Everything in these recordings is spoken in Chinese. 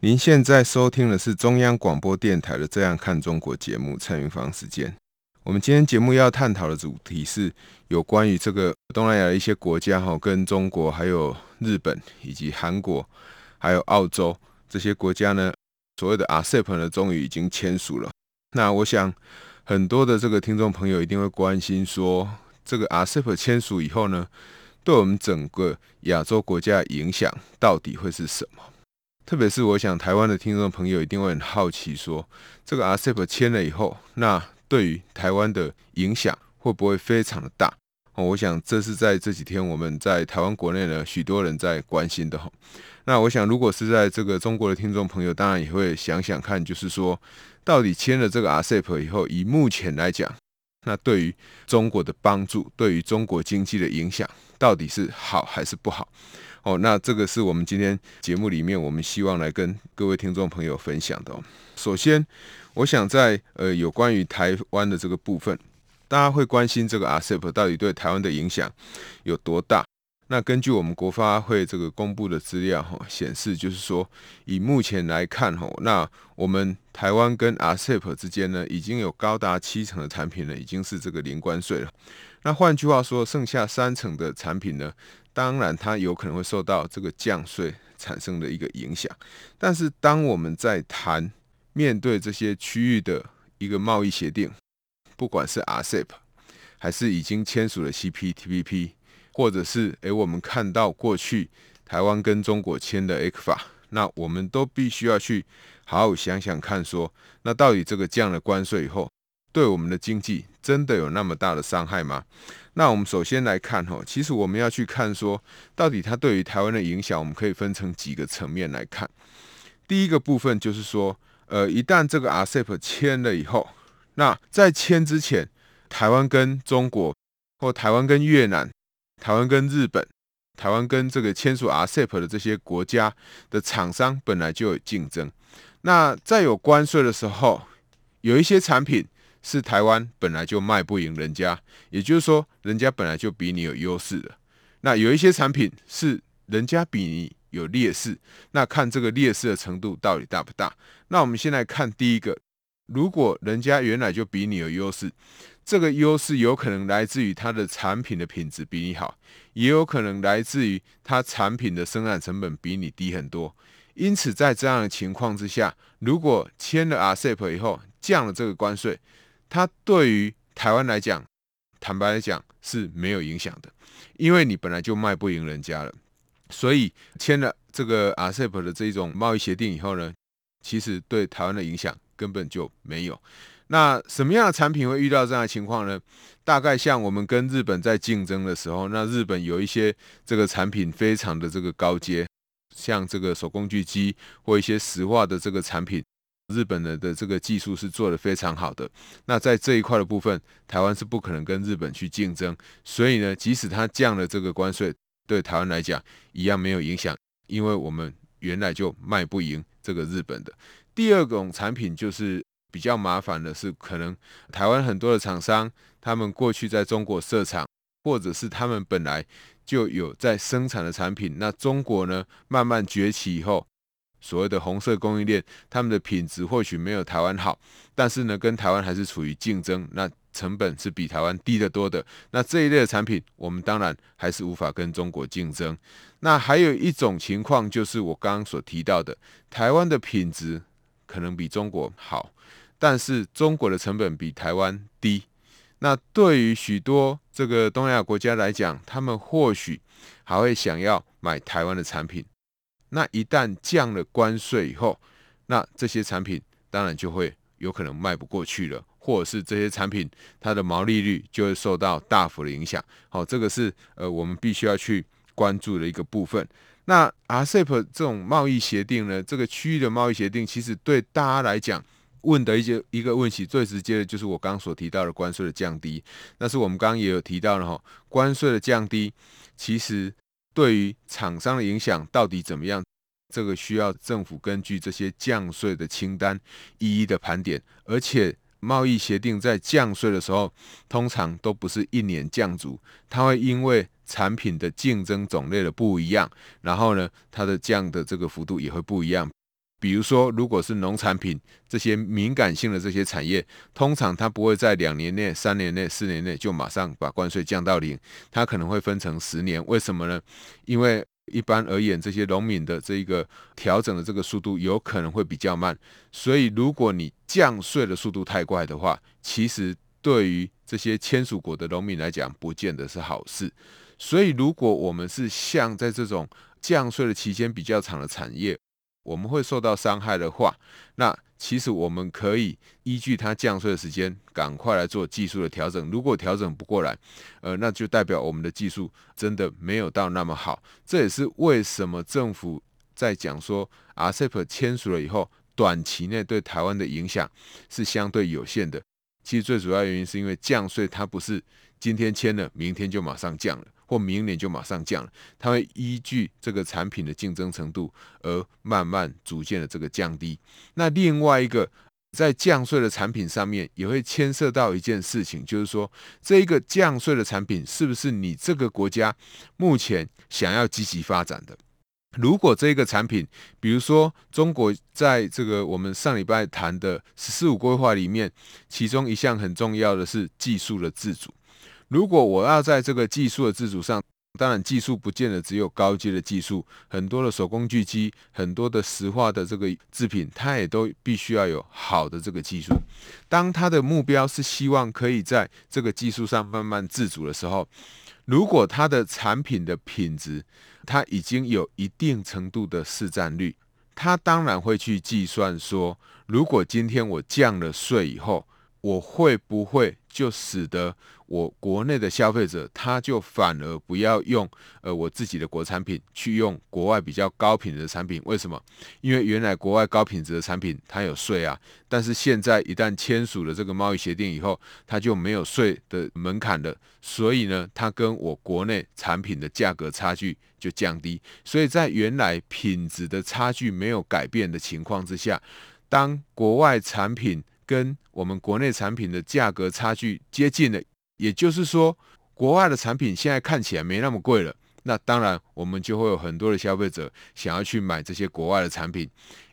您现在收听的是中央广播电台的《这样看中国》节目，蔡明芳时间。我们今天节目要探讨的主题是有关于这个东南亚的一些国家哈，跟中国、还有日本以及韩国、还有澳洲这些国家呢，所谓的 RCEP 呢，终于已经签署了。那我想很多的这个听众朋友一定会关心说，这个 RCEP 签署以后呢，对我们整个亚洲国家的影响到底会是什么？特别是我想，台湾的听众朋友一定会很好奇，说这个 RCEP 签了以后，那对于台湾的影响会不会非常的大？哦，我想这是在这几天我们在台湾国内呢，许多人在关心的哈。那我想，如果是在这个中国的听众朋友，当然也会想想看，就是说，到底签了这个 RCEP 以后，以目前来讲，那对于中国的帮助，对于中国经济的影响，到底是好还是不好？哦，那这个是我们今天节目里面我们希望来跟各位听众朋友分享的哦。首先，我想在呃有关于台湾的这个部分，大家会关心这个 RCEP 到底对台湾的影响有多大？那根据我们国发会这个公布的资料哈，显示就是说，以目前来看哈，那我们台湾跟 RCEP 之间呢，已经有高达七成的产品呢，已经是这个零关税了。那换句话说，剩下三成的产品呢，当然，它有可能会受到这个降税产生的一个影响。但是，当我们在谈面对这些区域的一个贸易协定，不管是 RCEP 还是已经签署的 CPTPP，或者是诶，我们看到过去台湾跟中国签的 ECFA，那我们都必须要去好好想想看，说那到底这个降了关税以后，对我们的经济真的有那么大的伤害吗？那我们首先来看哈，其实我们要去看说，到底它对于台湾的影响，我们可以分成几个层面来看。第一个部分就是说，呃，一旦这个 RCEP 签了以后，那在签之前，台湾跟中国，或台湾跟越南，台湾跟日本，台湾跟这个签署 RCEP 的这些国家的厂商本来就有竞争。那在有关税的时候，有一些产品。是台湾本来就卖不赢人家，也就是说，人家本来就比你有优势的。那有一些产品是人家比你有劣势，那看这个劣势的程度到底大不大？那我们先来看第一个，如果人家原来就比你有优势，这个优势有可能来自于它的产品的品质比你好，也有可能来自于它产品的生产成本比你低很多。因此，在这样的情况之下，如果签了 RCEP 以后降了这个关税，它对于台湾来讲，坦白来讲是没有影响的，因为你本来就卖不赢人家了，所以签了这个 RCEP 的这种贸易协定以后呢，其实对台湾的影响根本就没有。那什么样的产品会遇到这样的情况呢？大概像我们跟日本在竞争的时候，那日本有一些这个产品非常的这个高阶，像这个手工具机或一些石化的这个产品。日本人的这个技术是做得非常好的，那在这一块的部分，台湾是不可能跟日本去竞争，所以呢，即使它降了这个关税，对台湾来讲一样没有影响，因为我们原来就卖不赢这个日本的。第二种产品就是比较麻烦的是，可能台湾很多的厂商，他们过去在中国设厂，或者是他们本来就有在生产的产品，那中国呢慢慢崛起以后。所谓的红色供应链，他们的品质或许没有台湾好，但是呢，跟台湾还是处于竞争，那成本是比台湾低得多的。那这一类的产品，我们当然还是无法跟中国竞争。那还有一种情况，就是我刚刚所提到的，台湾的品质可能比中国好，但是中国的成本比台湾低。那对于许多这个东亚国家来讲，他们或许还会想要买台湾的产品。那一旦降了关税以后，那这些产品当然就会有可能卖不过去了，或者是这些产品它的毛利率就会受到大幅的影响。好，这个是呃我们必须要去关注的一个部分。那 RCEP 这种贸易协定呢，这个区域的贸易协定，其实对大家来讲问的一些一个问题，最直接的就是我刚刚所提到的关税的降低。但是我们刚刚也有提到了哈，关税的降低，其实对于厂商的影响到底怎么样？这个需要政府根据这些降税的清单一一的盘点，而且贸易协定在降税的时候，通常都不是一年降足，它会因为产品的竞争种类的不一样，然后呢，它的降的这个幅度也会不一样。比如说，如果是农产品这些敏感性的这些产业，通常它不会在两年内、三年内、四年内就马上把关税降到零，它可能会分成十年。为什么呢？因为一般而言，这些农民的这一个调整的这个速度有可能会比较慢，所以如果你降税的速度太快的话，其实对于这些签署国的农民来讲，不见得是好事。所以，如果我们是像在这种降税的期间比较长的产业，我们会受到伤害的话，那其实我们可以依据它降税的时间，赶快来做技术的调整。如果调整不过来，呃，那就代表我们的技术真的没有到那么好。这也是为什么政府在讲说 RCEP 签署了以后，短期内对台湾的影响是相对有限的。其实最主要原因是因为降税它不是今天签了，明天就马上降了。或明年就马上降了，它会依据这个产品的竞争程度而慢慢逐渐的这个降低。那另外一个在降税的产品上面也会牵涉到一件事情，就是说这一个降税的产品是不是你这个国家目前想要积极发展的？如果这个产品，比如说中国在这个我们上礼拜谈的“十四五”规划里面，其中一项很重要的是技术的自主。如果我要在这个技术的自主上，当然技术不见得只有高阶的技术，很多的手工具机，很多的石化的这个制品，它也都必须要有好的这个技术。当他的目标是希望可以在这个技术上慢慢自主的时候，如果他的产品的品质，它已经有一定程度的市占率，他当然会去计算说，如果今天我降了税以后，我会不会就使得我国内的消费者，他就反而不要用呃我自己的国产品，去用国外比较高品质的产品？为什么？因为原来国外高品质的产品它有税啊，但是现在一旦签署了这个贸易协定以后，它就没有税的门槛了，所以呢，它跟我国内产品的价格差距就降低。所以在原来品质的差距没有改变的情况之下，当国外产品跟我们国内产品的价格差距接近了，也就是说，国外的产品现在看起来没那么贵了。那当然，我们就会有很多的消费者想要去买这些国外的产品。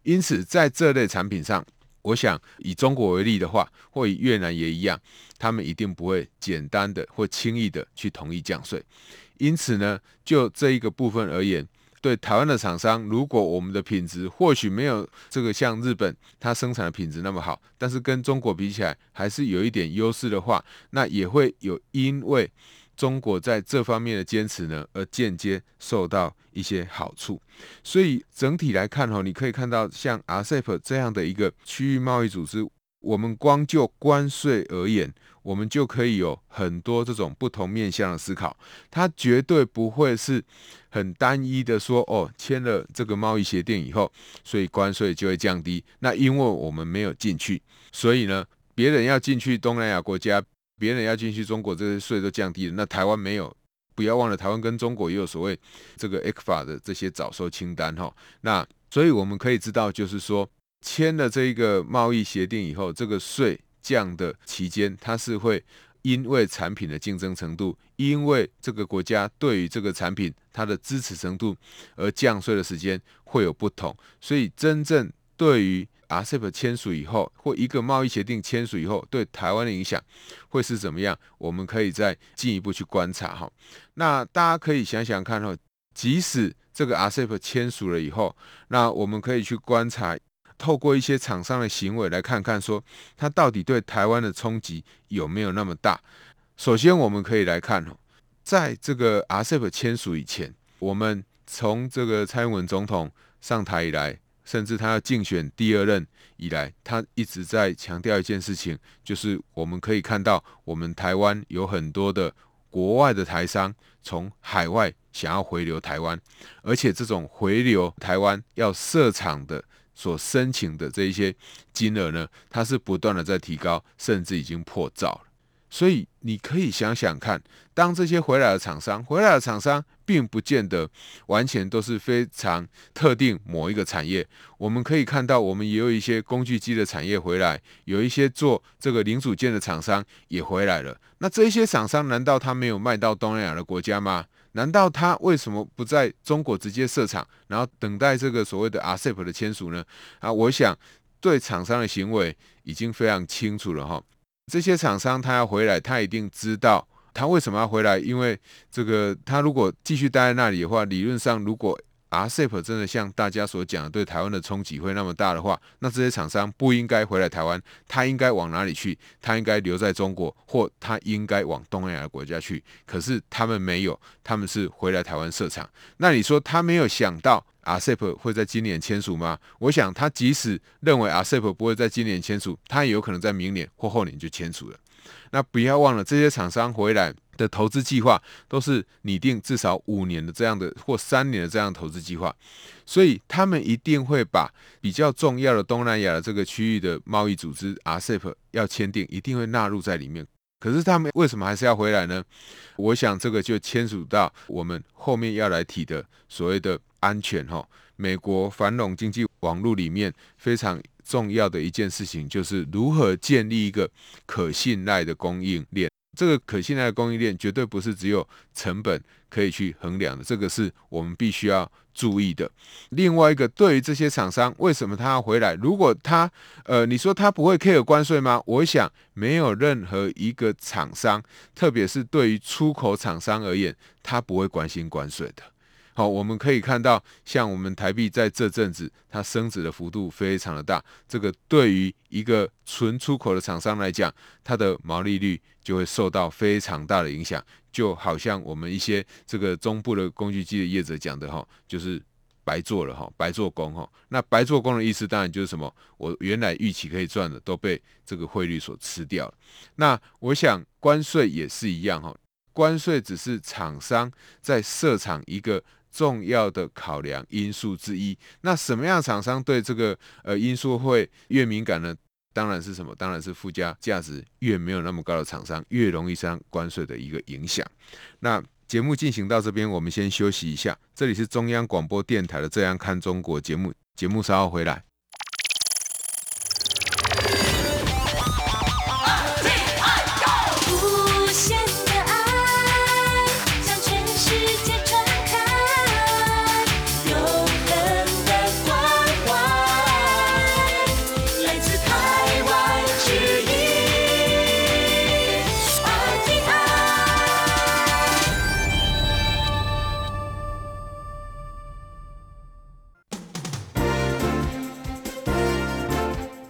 因此，在这类产品上，我想以中国为例的话，或以越南也一样，他们一定不会简单的或轻易的去同意降税。因此呢，就这一个部分而言。对台湾的厂商，如果我们的品质或许没有这个像日本它生产的品质那么好，但是跟中国比起来还是有一点优势的话，那也会有因为中国在这方面的坚持呢，而间接受到一些好处。所以整体来看哈，你可以看到像 RCEP 这样的一个区域贸易组织。我们光就关税而言，我们就可以有很多这种不同面向的思考。它绝对不会是很单一的说，哦，签了这个贸易协定以后，所以关税就会降低。那因为我们没有进去，所以呢，别人要进去东南亚国家，别人要进去中国，这些税都降低了。那台湾没有，不要忘了，台湾跟中国也有所谓这个 ECFA 的这些早收清单哈。那所以我们可以知道，就是说。签了这一个贸易协定以后，这个税降的期间，它是会因为产品的竞争程度，因为这个国家对于这个产品它的支持程度而降税的时间会有不同。所以，真正对于 RCEP 签署以后，或一个贸易协定签署以后，对台湾的影响会是怎么样？我们可以再进一步去观察哈。那大家可以想想看哈，即使这个 RCEP 签署了以后，那我们可以去观察。透过一些厂商的行为来看看，说它到底对台湾的冲击有没有那么大？首先，我们可以来看哦，在这个 RCEP 签署以前，我们从这个蔡英文总统上台以来，甚至他要竞选第二任以来，他一直在强调一件事情，就是我们可以看到，我们台湾有很多的国外的台商从海外想要回流台湾，而且这种回流台湾要设厂的所申请的这一些金额呢，它是不断的在提高，甚至已经破兆了。所以你可以想想看，当这些回来的厂商，回来的厂商并不见得完全都是非常特定某一个产业。我们可以看到，我们也有一些工具机的产业回来，有一些做这个零组件的厂商也回来了。那这些厂商难道他没有卖到东南亚的国家吗？难道他为什么不在中国直接设厂，然后等待这个所谓的 RCEP 的签署呢？啊，我想对厂商的行为已经非常清楚了哈。这些厂商他要回来，他一定知道他为什么要回来，因为这个他如果继续待在那里的话，理论上如果 RCEP 真的像大家所讲的对台湾的冲击会那么大的话，那这些厂商不应该回来台湾，他应该往哪里去？他应该留在中国，或他应该往东南亚国家去。可是他们没有，他们是回来台湾设厂。那你说他没有想到？RCEP 会在今年签署吗？我想他即使认为 RCEP 不会在今年签署，他也有可能在明年或后年就签署了。那不要忘了，这些厂商回来的投资计划都是拟定至少五年的这样的或三年的这样投资计划，所以他们一定会把比较重要的东南亚的这个区域的贸易组织 RCEP 要签订，一定会纳入在里面。可是他们为什么还是要回来呢？我想这个就牵涉到我们后面要来提的所谓的。安全哈，美国繁荣经济网络里面非常重要的一件事情，就是如何建立一个可信赖的供应链。这个可信赖的供应链绝对不是只有成本可以去衡量的，这个是我们必须要注意的。另外一个，对于这些厂商，为什么他要回来？如果他呃，你说他不会 care 关税吗？我想没有任何一个厂商，特别是对于出口厂商而言，他不会关心关税的。好，我们可以看到，像我们台币在这阵子它升值的幅度非常的大，这个对于一个纯出口的厂商来讲，它的毛利率就会受到非常大的影响。就好像我们一些这个中部的工具机的业者讲的哈，就是白做了哈，白做工哈。那白做工的意思当然就是什么？我原来预期可以赚的都被这个汇率所吃掉了。那我想关税也是一样哈，关税只是厂商在设厂一个。重要的考量因素之一。那什么样厂商对这个呃因素会越敏感呢？当然是什么？当然是附加价值越没有那么高的厂商越容易受关税的一个影响。那节目进行到这边，我们先休息一下。这里是中央广播电台的《这样看中国》节目，节目稍后回来。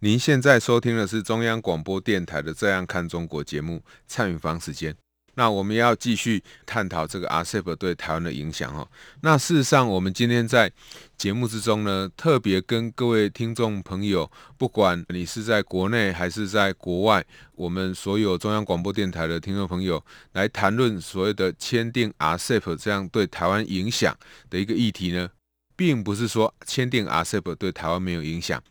您现在收听的是中央广播电台的《这样看中国》节目，蔡明芳时间。那我们要继续探讨这个 RCEP 对台湾的影响哦。那事实上，我们今天在节目之中呢，特别跟各位听众朋友，不管你是在国内还是在国外，我们所有中央广播电台的听众朋友来谈论所谓的签订 RCEP 这样对台湾影响的一个议题呢，并不是说签订 RCEP 对台湾没有影响。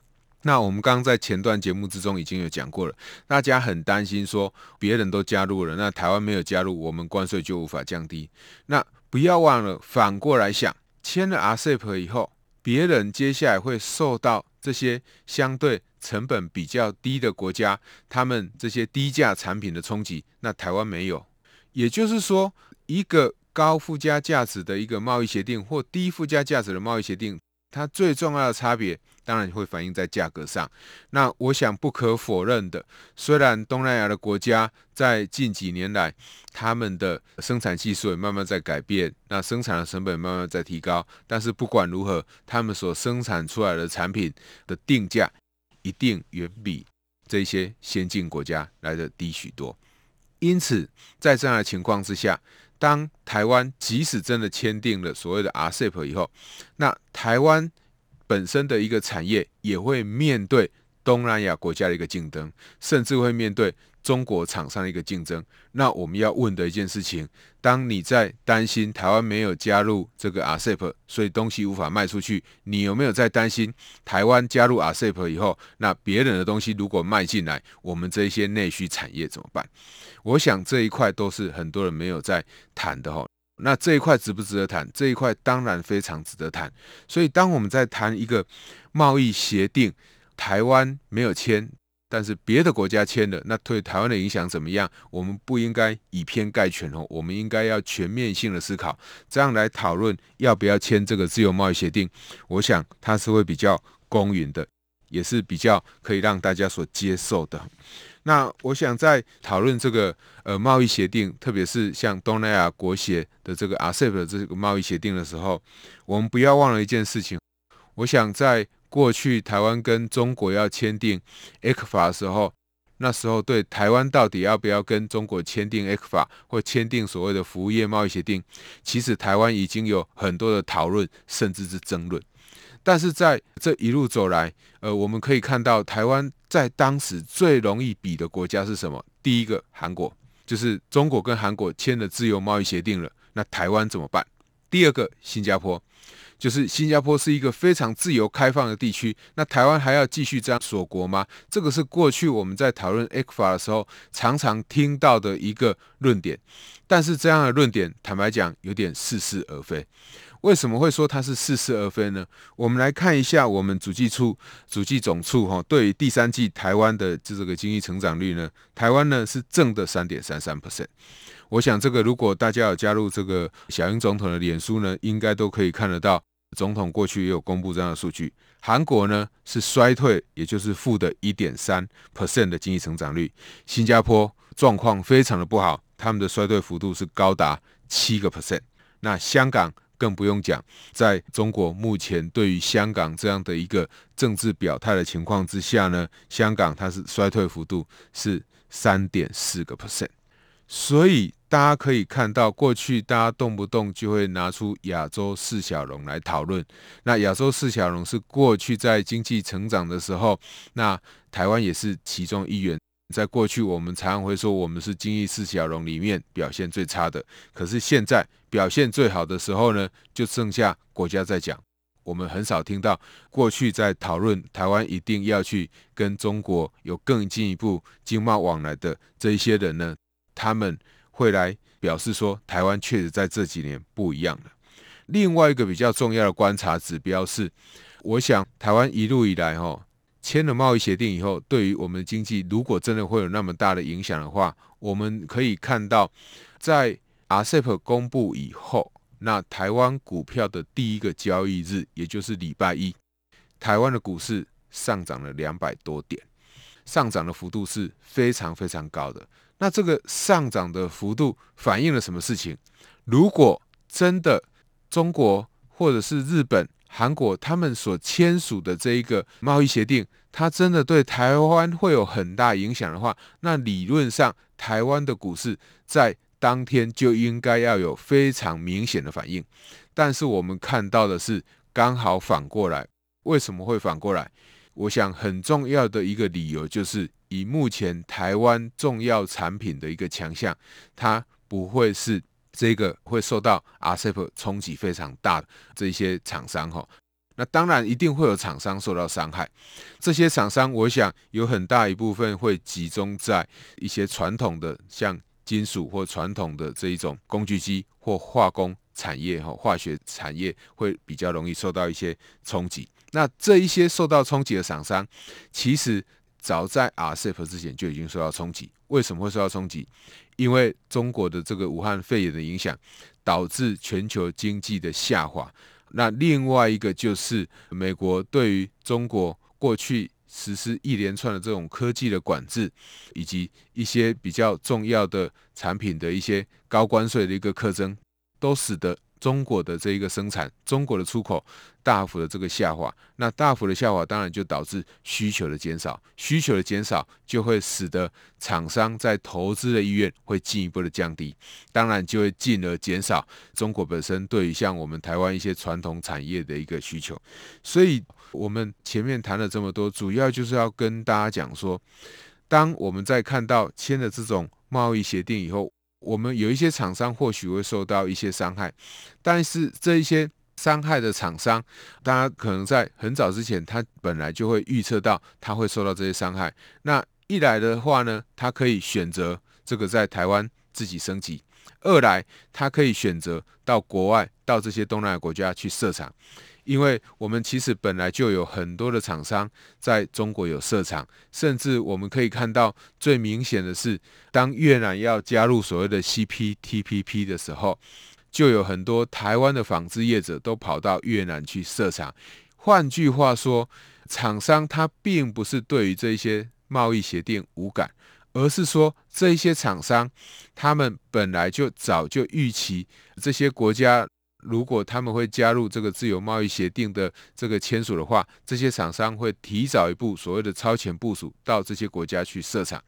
那我们刚刚在前段节目之中已经有讲过了，大家很担心说别人都加入了，那台湾没有加入，我们关税就无法降低。那不要忘了反过来想，签了 RCEP 以后，别人接下来会受到这些相对成本比较低的国家，他们这些低价产品的冲击，那台湾没有。也就是说，一个高附加价值的一个贸易协定或低附加价值的贸易协定。它最重要的差别，当然会反映在价格上。那我想不可否认的，虽然东南亚的国家在近几年来，他们的生产技术也慢慢在改变，那生产的成本慢慢在提高，但是不管如何，他们所生产出来的产品的定价，一定远比这些先进国家来的低许多。因此，在这样的情况之下，当台湾即使真的签订了所谓的 RCEP 以后，那台湾本身的一个产业也会面对东南亚国家的一个竞争，甚至会面对中国厂商的一个竞争。那我们要问的一件事情：当你在担心台湾没有加入这个 RCEP，所以东西无法卖出去，你有没有在担心台湾加入 RCEP 以后，那别人的东西如果卖进来，我们这些内需产业怎么办？我想这一块都是很多人没有在谈的哈。那这一块值不值得谈？这一块当然非常值得谈。所以当我们在谈一个贸易协定，台湾没有签，但是别的国家签了，那对台湾的影响怎么样？我们不应该以偏概全哦，我们应该要全面性的思考，这样来讨论要不要签这个自由贸易协定。我想它是会比较公允的，也是比较可以让大家所接受的。那我想在讨论这个呃贸易协定，特别是像东南亚国协的这个 RCEP 的这个贸易协定的时候，我们不要忘了一件事情。我想在过去台湾跟中国要签订 ECFA 的时候，那时候对台湾到底要不要跟中国签订 ECFA 或签订所谓的服务业贸易协定，其实台湾已经有很多的讨论，甚至是争论。但是在这一路走来，呃，我们可以看到台湾在当时最容易比的国家是什么？第一个，韩国，就是中国跟韩国签了自由贸易协定了，那台湾怎么办？第二个，新加坡，就是新加坡是一个非常自由开放的地区，那台湾还要继续这样锁国吗？这个是过去我们在讨论 ECFA 的时候常常听到的一个论点，但是这样的论点，坦白讲，有点似是而非。为什么会说它是似是而非呢？我们来看一下我们主计处主计总处哈，对于第三季台湾的这这个经济成长率呢，台湾呢是正的三点三三 percent。我想这个如果大家有加入这个小英总统的脸书呢，应该都可以看得到，总统过去也有公布这样的数据。韩国呢是衰退，也就是负的一点三 percent 的经济成长率。新加坡状况非常的不好，他们的衰退幅度是高达七个 percent。那香港。更不用讲，在中国目前对于香港这样的一个政治表态的情况之下呢，香港它是衰退幅度是三点四个 percent，所以大家可以看到，过去大家动不动就会拿出亚洲四小龙来讨论，那亚洲四小龙是过去在经济成长的时候，那台湾也是其中一员。在过去，我们常常会说我们是经济四小龙里面表现最差的。可是现在表现最好的时候呢，就剩下国家在讲。我们很少听到过去在讨论台湾一定要去跟中国有更进一步经贸往来的这一些人呢，他们会来表示说台湾确实在这几年不一样了。另外一个比较重要的观察指标是，我想台湾一路以来哈。签了贸易协定以后，对于我们的经济，如果真的会有那么大的影响的话，我们可以看到，在 RCEP 公布以后，那台湾股票的第一个交易日，也就是礼拜一，台湾的股市上涨了两百多点，上涨的幅度是非常非常高的。那这个上涨的幅度反映了什么事情？如果真的中国或者是日本，韩国他们所签署的这一个贸易协定，它真的对台湾会有很大影响的话，那理论上台湾的股市在当天就应该要有非常明显的反应。但是我们看到的是刚好反过来。为什么会反过来？我想很重要的一个理由就是，以目前台湾重要产品的一个强项，它不会是。这个会受到 RCEP 冲击非常大的这些厂商哈，那当然一定会有厂商受到伤害。这些厂商，我想有很大一部分会集中在一些传统的，像金属或传统的这一种工具机或化工产业哈，化学产业会比较容易受到一些冲击。那这一些受到冲击的厂商，其实早在 RCEP 之前就已经受到冲击。为什么会受到冲击？因为中国的这个武汉肺炎的影响，导致全球经济的下滑。那另外一个就是美国对于中国过去实施一连串的这种科技的管制，以及一些比较重要的产品的一些高关税的一个课征，都使得。中国的这一个生产，中国的出口大幅的这个下滑，那大幅的下滑当然就导致需求的减少，需求的减少就会使得厂商在投资的意愿会进一步的降低，当然就会进而减少中国本身对于像我们台湾一些传统产业的一个需求。所以，我们前面谈了这么多，主要就是要跟大家讲说，当我们在看到签了这种贸易协定以后。我们有一些厂商或许会受到一些伤害，但是这一些伤害的厂商，大家可能在很早之前，他本来就会预测到他会受到这些伤害。那一来的话呢，他可以选择这个在台湾自己升级；二来，他可以选择到国外，到这些东南亚国家去设厂。因为我们其实本来就有很多的厂商在中国有设厂，甚至我们可以看到最明显的是，当越南要加入所谓的 CPTPP 的时候，就有很多台湾的纺织业者都跑到越南去设厂。换句话说，厂商他并不是对于这些贸易协定无感，而是说这些厂商他们本来就早就预期这些国家。如果他们会加入这个自由贸易协定的这个签署的话，这些厂商会提早一步所谓的超前部署到这些国家去设厂。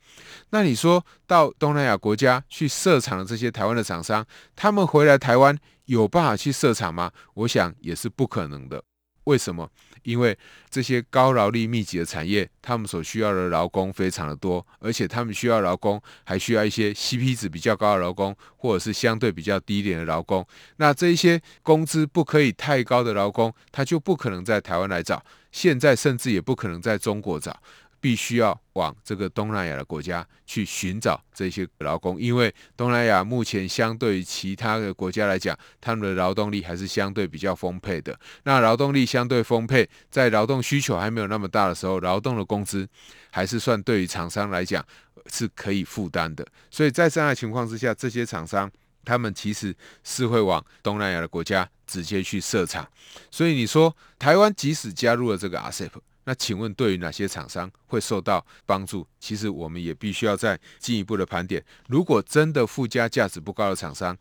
那你说到东南亚国家去设厂的这些台湾的厂商，他们回来台湾有办法去设厂吗？我想也是不可能的。为什么？因为这些高劳力密集的产业，他们所需要的劳工非常的多，而且他们需要劳工，还需要一些 CP 值比较高的劳工，或者是相对比较低一点的劳工。那这一些工资不可以太高的劳工，他就不可能在台湾来找，现在甚至也不可能在中国找。必须要往这个东南亚的国家去寻找这些劳工，因为东南亚目前相对于其他的国家来讲，他们的劳动力还是相对比较丰沛的。那劳动力相对丰沛，在劳动需求还没有那么大的时候，劳动的工资还是算对于厂商来讲是可以负担的。所以在这样的情况之下，这些厂商他们其实是会往东南亚的国家直接去设厂。所以你说台湾即使加入了这个 RCEP。那请问，对于哪些厂商会受到帮助？其实我们也必须要再进一步的盘点。如果真的附加价值不高的厂商，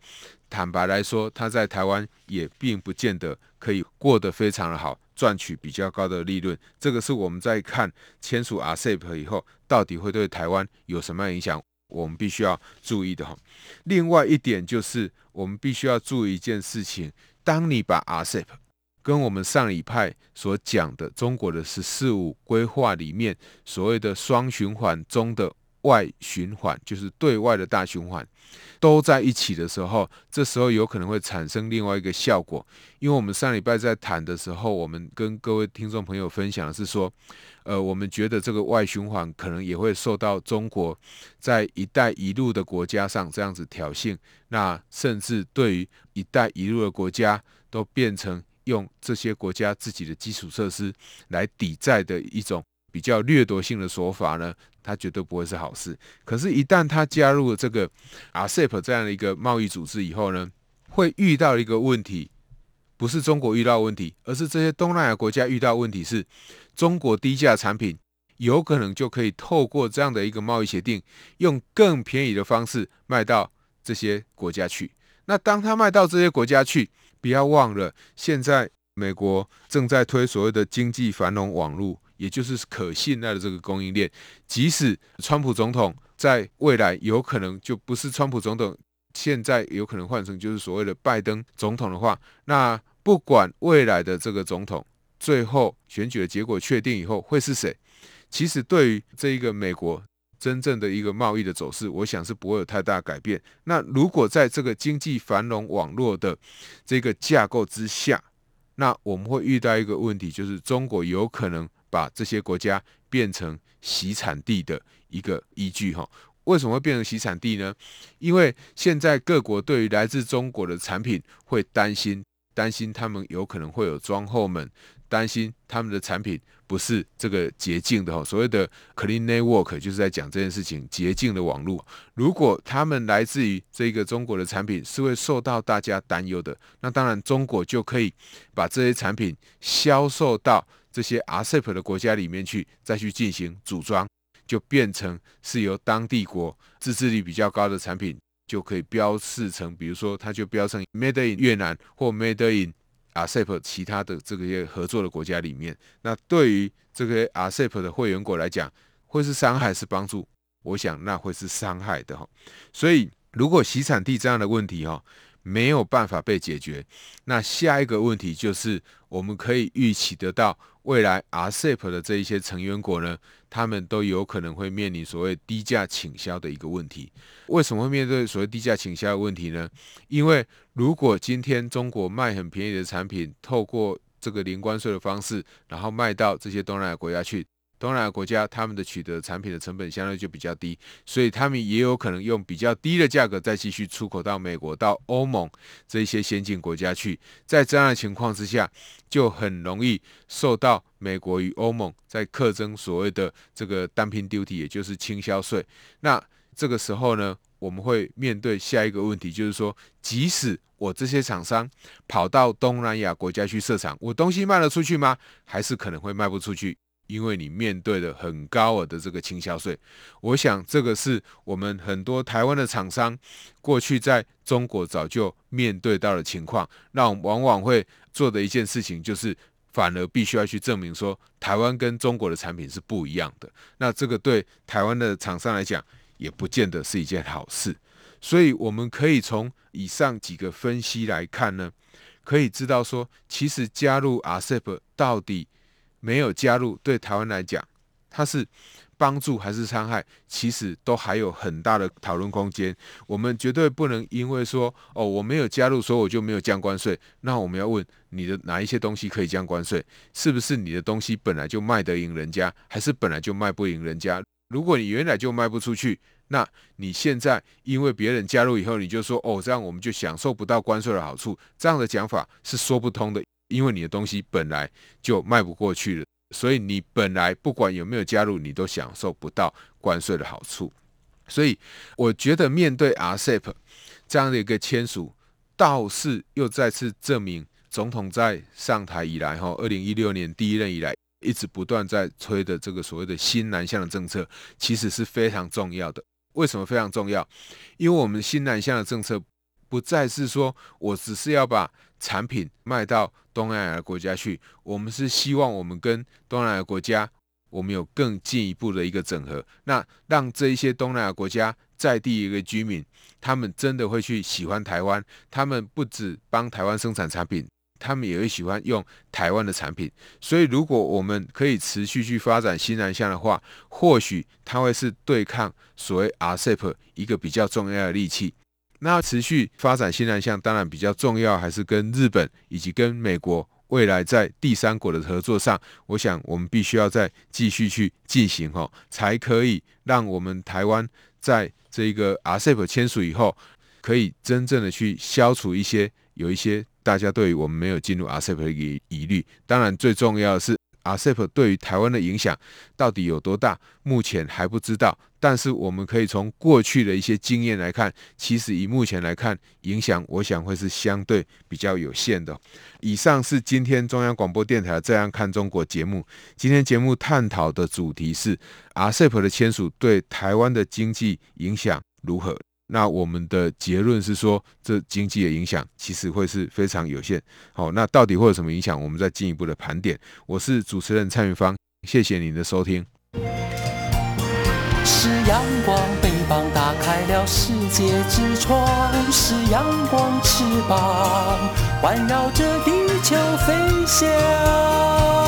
坦白来说，他在台湾也并不见得可以过得非常的好，赚取比较高的利润。这个是我们在看签署 RCEP 以后，到底会对台湾有什么样影响，我们必须要注意的哈。另外一点就是，我们必须要注意一件事情：当你把 RCEP 跟我们上礼拜所讲的中国的“十四五”规划里面所谓的双循环中的外循环，就是对外的大循环，都在一起的时候，这时候有可能会产生另外一个效果。因为我们上礼拜在谈的时候，我们跟各位听众朋友分享的是说，呃，我们觉得这个外循环可能也会受到中国在“一带一路”的国家上这样子挑衅，那甚至对于“一带一路”的国家都变成。用这些国家自己的基础设施来抵债的一种比较掠夺性的说法呢，它绝对不会是好事。可是，一旦它加入了这个 RCEP 这样的一个贸易组织以后呢，会遇到一个问题，不是中国遇到问题，而是这些东南亚国家遇到问题是，中国低价产品有可能就可以透过这样的一个贸易协定，用更便宜的方式卖到这些国家去。那当它卖到这些国家去，不要忘了，现在美国正在推所谓的经济繁荣网络，也就是可信赖的这个供应链。即使川普总统在未来有可能就不是川普总统，现在有可能换成就是所谓的拜登总统的话，那不管未来的这个总统最后选举的结果确定以后会是谁，其实对于这一个美国。真正的一个贸易的走势，我想是不会有太大改变。那如果在这个经济繁荣网络的这个架构之下，那我们会遇到一个问题，就是中国有可能把这些国家变成洗产地的一个依据哈。为什么会变成洗产地呢？因为现在各国对于来自中国的产品会担心，担心他们有可能会有装后门，担心他们的产品不是这个洁净的哈。所谓的 clean network 就是在讲这件事情，洁净的网络。如果他们来自于这个中国的产品是会受到大家担忧的，那当然中国就可以把这些产品销售到这些 RCEP 的国家里面去，再去进行组装。就变成是由当地国自制力比较高的产品，就可以标示成，比如说它就标成 Made in 越南或 Made in RCEP 其他的这个些合作的国家里面。那对于这个 RCEP 的会员国来讲，会是伤害是帮助？我想那会是伤害的哈。所以如果洗产地这样的问题哈。没有办法被解决，那下一个问题就是，我们可以预期得到未来 RCEP 的这一些成员国呢，他们都有可能会面临所谓低价倾销的一个问题。为什么会面对所谓低价倾销的问题呢？因为如果今天中国卖很便宜的产品，透过这个零关税的方式，然后卖到这些东南亚国家去。东南亚国家他们的取得产品的成本相对就比较低，所以他们也有可能用比较低的价格再继续出口到美国、到欧盟这一些先进国家去。在这样的情况之下，就很容易受到美国与欧盟在课征所谓的这个单品 duty，也就是倾销税。那这个时候呢，我们会面对下一个问题，就是说，即使我这些厂商跑到东南亚国家去设厂，我东西卖得出去吗？还是可能会卖不出去？因为你面对的很高额的这个倾销税，我想这个是我们很多台湾的厂商过去在中国早就面对到的情况，那往往会做的一件事情就是，反而必须要去证明说台湾跟中国的产品是不一样的。那这个对台湾的厂商来讲，也不见得是一件好事。所以我们可以从以上几个分析来看呢，可以知道说，其实加入 RCEP 到底。没有加入，对台湾来讲，它是帮助还是伤害？其实都还有很大的讨论空间。我们绝对不能因为说哦，我没有加入，所以我就没有降关税。那我们要问你的哪一些东西可以降关税？是不是你的东西本来就卖得赢人家，还是本来就卖不赢人家？如果你原来就卖不出去，那你现在因为别人加入以后，你就说哦，这样我们就享受不到关税的好处。这样的讲法是说不通的。因为你的东西本来就卖不过去了，所以你本来不管有没有加入，你都享受不到关税的好处。所以我觉得面对 RCEP 这样的一个签署，倒是又再次证明总统在上台以来，哈，二零一六年第一任以来，一直不断在推的这个所谓的新南向的政策，其实是非常重要的。为什么非常重要？因为我们新南向的政策不再是说我只是要把产品卖到东南亚国家去，我们是希望我们跟东南亚国家，我们有更进一步的一个整合，那让这一些东南亚国家在地一个居民，他们真的会去喜欢台湾，他们不止帮台湾生产产品，他们也会喜欢用台湾的产品。所以，如果我们可以持续去发展新南向的话，或许它会是对抗所谓 RCEP 一个比较重要的利器。那持续发展新南向，当然比较重要，还是跟日本以及跟美国未来在第三国的合作上，我想我们必须要再继续去进行哈，才可以让我们台湾在这个 RCEP 签署以后，可以真正的去消除一些有一些大家对于我们没有进入 RCEP 的疑疑虑。当然最重要的是。RCEP 对于台湾的影响到底有多大？目前还不知道。但是我们可以从过去的一些经验来看，其实以目前来看，影响我想会是相对比较有限的。以上是今天中央广播电台《这样看中国》节目。今天节目探讨的主题是 RCEP 的签署对台湾的经济影响如何？那我们的结论是说，这经济的影响其实会是非常有限。好，那到底会有什么影响？我们再进一步的盘点。我是主持人蔡明芳，谢谢您的收听。是阳光，翅膀打开了世界之窗；是阳光，翅膀环绕着地球飞翔。